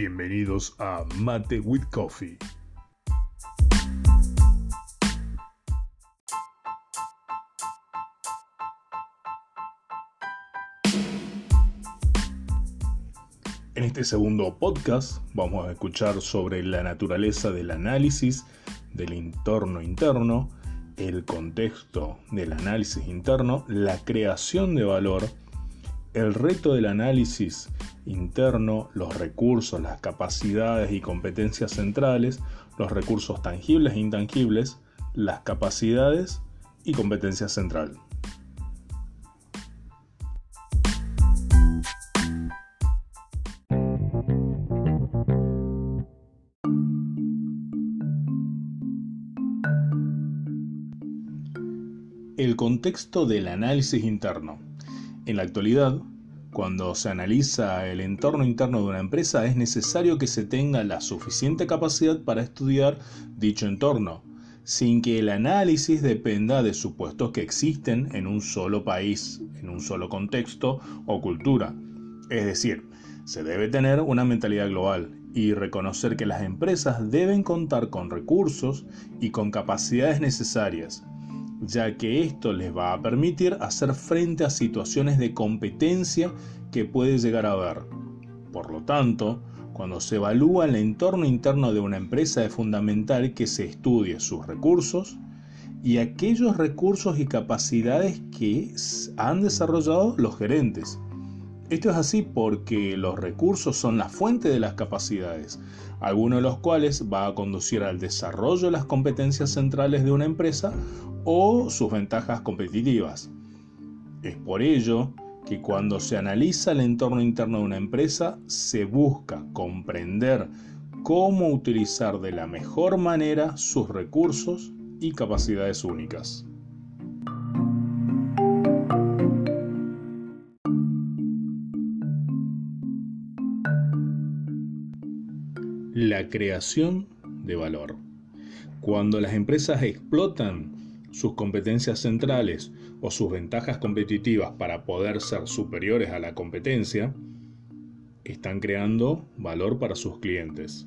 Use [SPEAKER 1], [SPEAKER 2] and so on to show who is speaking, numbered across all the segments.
[SPEAKER 1] Bienvenidos a Mate with Coffee. En este segundo podcast vamos a escuchar sobre la naturaleza del análisis del entorno interno, el contexto del análisis interno, la creación de valor, el reto del análisis interno, los recursos, las capacidades y competencias centrales, los recursos tangibles e intangibles, las capacidades y competencias central. El contexto del análisis interno. En la actualidad, cuando se analiza el entorno interno de una empresa es necesario que se tenga la suficiente capacidad para estudiar dicho entorno, sin que el análisis dependa de supuestos que existen en un solo país, en un solo contexto o cultura. Es decir, se debe tener una mentalidad global y reconocer que las empresas deben contar con recursos y con capacidades necesarias ya que esto les va a permitir hacer frente a situaciones de competencia que puede llegar a haber. Por lo tanto, cuando se evalúa el entorno interno de una empresa es fundamental que se estudie sus recursos y aquellos recursos y capacidades que han desarrollado los gerentes. Esto es así porque los recursos son la fuente de las capacidades, algunos de los cuales va a conducir al desarrollo de las competencias centrales de una empresa o sus ventajas competitivas. Es por ello que cuando se analiza el entorno interno de una empresa, se busca comprender cómo utilizar de la mejor manera sus recursos y capacidades únicas. La creación de valor. Cuando las empresas explotan sus competencias centrales o sus ventajas competitivas para poder ser superiores a la competencia, están creando valor para sus clientes.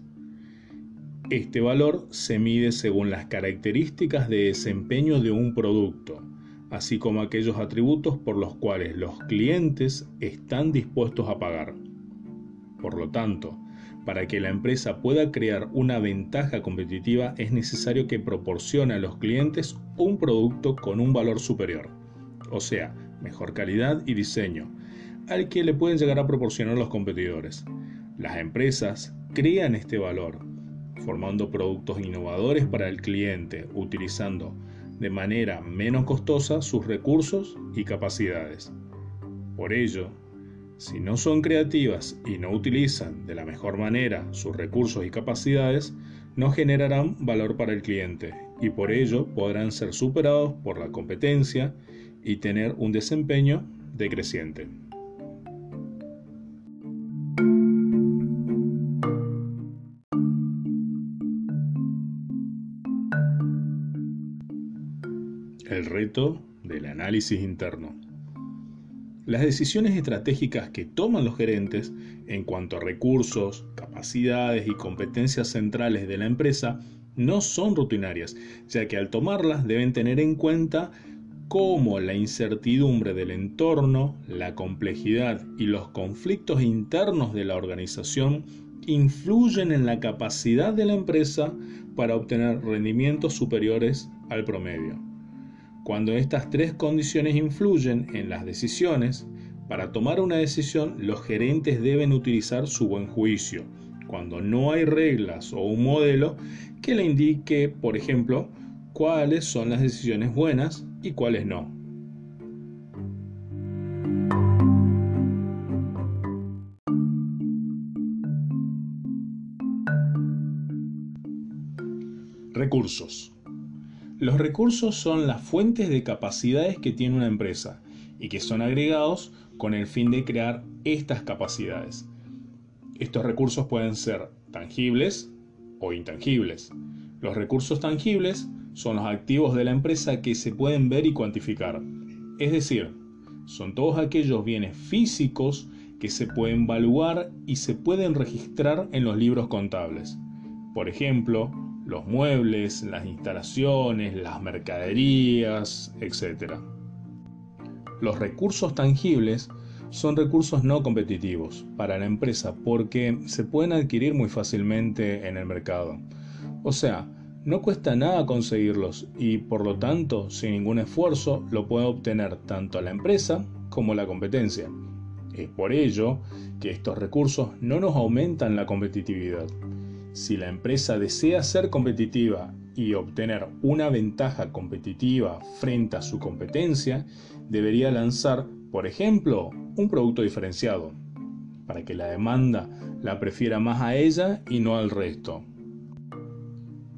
[SPEAKER 1] Este valor se mide según las características de desempeño de un producto, así como aquellos atributos por los cuales los clientes están dispuestos a pagar. Por lo tanto, para que la empresa pueda crear una ventaja competitiva es necesario que proporcione a los clientes un producto con un valor superior, o sea, mejor calidad y diseño, al que le pueden llegar a proporcionar los competidores. Las empresas crean este valor, formando productos innovadores para el cliente, utilizando de manera menos costosa sus recursos y capacidades. Por ello, si no son creativas y no utilizan de la mejor manera sus recursos y capacidades, no generarán valor para el cliente y por ello podrán ser superados por la competencia y tener un desempeño decreciente. El reto del análisis interno. Las decisiones estratégicas que toman los gerentes en cuanto a recursos, capacidades y competencias centrales de la empresa no son rutinarias, ya que al tomarlas deben tener en cuenta cómo la incertidumbre del entorno, la complejidad y los conflictos internos de la organización influyen en la capacidad de la empresa para obtener rendimientos superiores al promedio. Cuando estas tres condiciones influyen en las decisiones, para tomar una decisión los gerentes deben utilizar su buen juicio, cuando no hay reglas o un modelo que le indique, por ejemplo, cuáles son las decisiones buenas y cuáles no. Recursos. Los recursos son las fuentes de capacidades que tiene una empresa y que son agregados con el fin de crear estas capacidades. Estos recursos pueden ser tangibles o intangibles. Los recursos tangibles son los activos de la empresa que se pueden ver y cuantificar. Es decir, son todos aquellos bienes físicos que se pueden evaluar y se pueden registrar en los libros contables. Por ejemplo, los muebles, las instalaciones, las mercaderías, etc. Los recursos tangibles son recursos no competitivos para la empresa porque se pueden adquirir muy fácilmente en el mercado. O sea, no cuesta nada conseguirlos y por lo tanto, sin ningún esfuerzo, lo puede obtener tanto la empresa como la competencia. Es por ello que estos recursos no nos aumentan la competitividad. Si la empresa desea ser competitiva y obtener una ventaja competitiva frente a su competencia, debería lanzar, por ejemplo, un producto diferenciado, para que la demanda la prefiera más a ella y no al resto.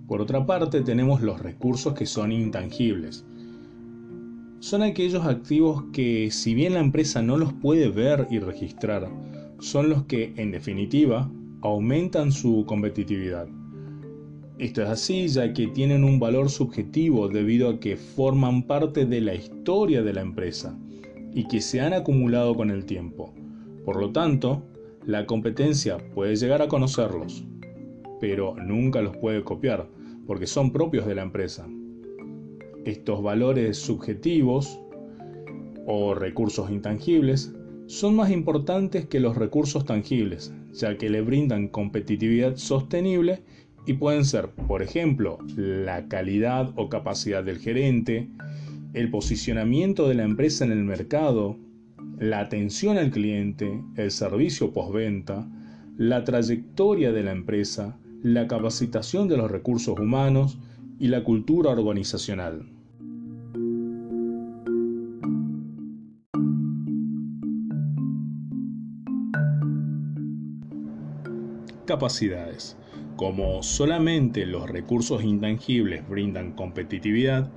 [SPEAKER 1] Por otra parte, tenemos los recursos que son intangibles. Son aquellos activos que, si bien la empresa no los puede ver y registrar, son los que, en definitiva, aumentan su competitividad. Esto es así ya que tienen un valor subjetivo debido a que forman parte de la historia de la empresa y que se han acumulado con el tiempo. Por lo tanto, la competencia puede llegar a conocerlos, pero nunca los puede copiar, porque son propios de la empresa. Estos valores subjetivos o recursos intangibles son más importantes que los recursos tangibles, ya que le brindan competitividad sostenible y pueden ser, por ejemplo, la calidad o capacidad del gerente, el posicionamiento de la empresa en el mercado, la atención al cliente, el servicio postventa, la trayectoria de la empresa, la capacitación de los recursos humanos y la cultura organizacional. Capacidades. Como solamente los recursos intangibles brindan competitividad,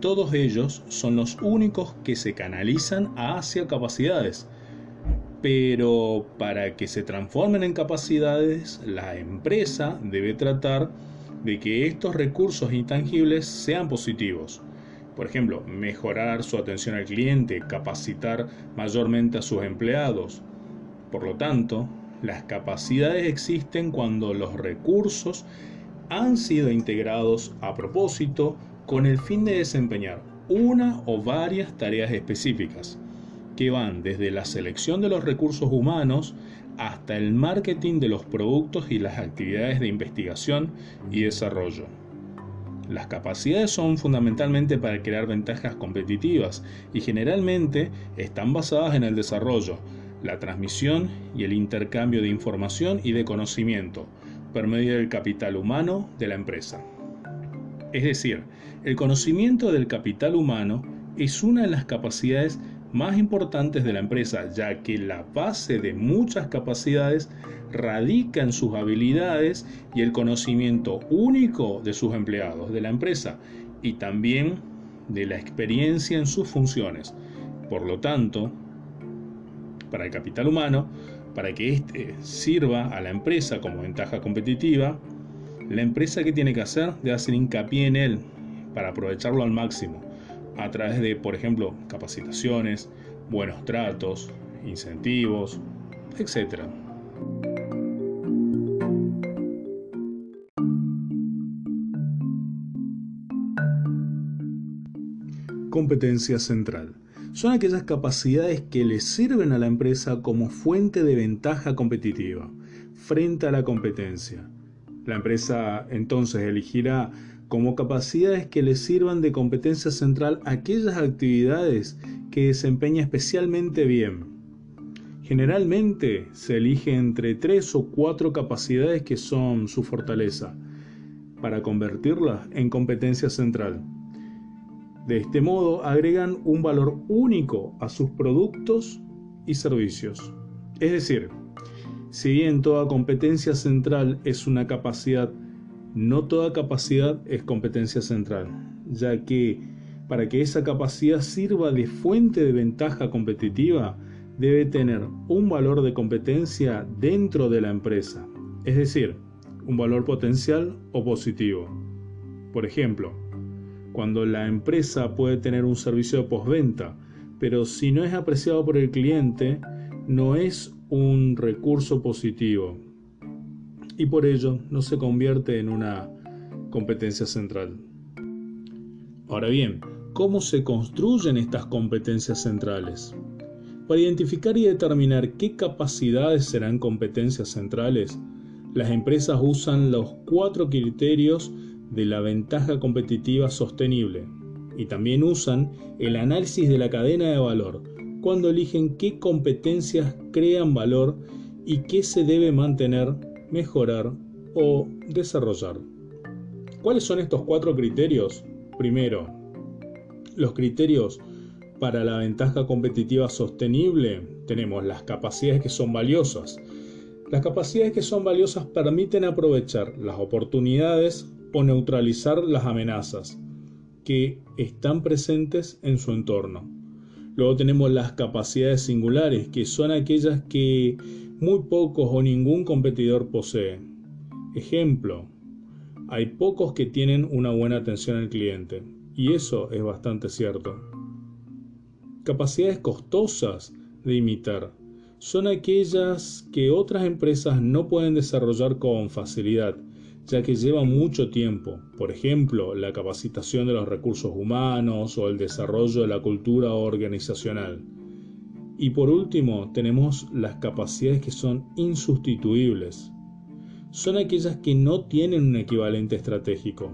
[SPEAKER 1] todos ellos son los únicos que se canalizan hacia capacidades. Pero para que se transformen en capacidades, la empresa debe tratar de que estos recursos intangibles sean positivos. Por ejemplo, mejorar su atención al cliente, capacitar mayormente a sus empleados. Por lo tanto, las capacidades existen cuando los recursos han sido integrados a propósito con el fin de desempeñar una o varias tareas específicas, que van desde la selección de los recursos humanos hasta el marketing de los productos y las actividades de investigación y desarrollo. Las capacidades son fundamentalmente para crear ventajas competitivas y generalmente están basadas en el desarrollo, la transmisión y el intercambio de información y de conocimiento por medio del capital humano de la empresa. Es decir, el conocimiento del capital humano es una de las capacidades más importantes de la empresa, ya que la base de muchas capacidades radica en sus habilidades y el conocimiento único de sus empleados de la empresa y también de la experiencia en sus funciones. Por lo tanto, para el capital humano, para que éste sirva a la empresa como ventaja competitiva, la empresa que tiene que hacer debe hacer hincapié en él para aprovecharlo al máximo, a través de, por ejemplo, capacitaciones, buenos tratos, incentivos, etc. Competencia central. Son aquellas capacidades que le sirven a la empresa como fuente de ventaja competitiva frente a la competencia la empresa entonces elegirá como capacidades que le sirvan de competencia central aquellas actividades que desempeña especialmente bien. Generalmente se elige entre tres o cuatro capacidades que son su fortaleza para convertirlas en competencia central. De este modo agregan un valor único a sus productos y servicios. Es decir, si bien toda competencia central es una capacidad, no toda capacidad es competencia central, ya que para que esa capacidad sirva de fuente de ventaja competitiva, debe tener un valor de competencia dentro de la empresa, es decir, un valor potencial o positivo. Por ejemplo, cuando la empresa puede tener un servicio de postventa, pero si no es apreciado por el cliente, no es un recurso positivo y por ello no se convierte en una competencia central. Ahora bien, ¿cómo se construyen estas competencias centrales? Para identificar y determinar qué capacidades serán competencias centrales, las empresas usan los cuatro criterios de la ventaja competitiva sostenible y también usan el análisis de la cadena de valor cuando eligen qué competencias crean valor y qué se debe mantener, mejorar o desarrollar. ¿Cuáles son estos cuatro criterios? Primero, los criterios para la ventaja competitiva sostenible tenemos las capacidades que son valiosas. Las capacidades que son valiosas permiten aprovechar las oportunidades o neutralizar las amenazas que están presentes en su entorno. Luego tenemos las capacidades singulares, que son aquellas que muy pocos o ningún competidor posee. Ejemplo, hay pocos que tienen una buena atención al cliente, y eso es bastante cierto. Capacidades costosas de imitar son aquellas que otras empresas no pueden desarrollar con facilidad ya que lleva mucho tiempo, por ejemplo, la capacitación de los recursos humanos o el desarrollo de la cultura organizacional. Y por último, tenemos las capacidades que son insustituibles. Son aquellas que no tienen un equivalente estratégico.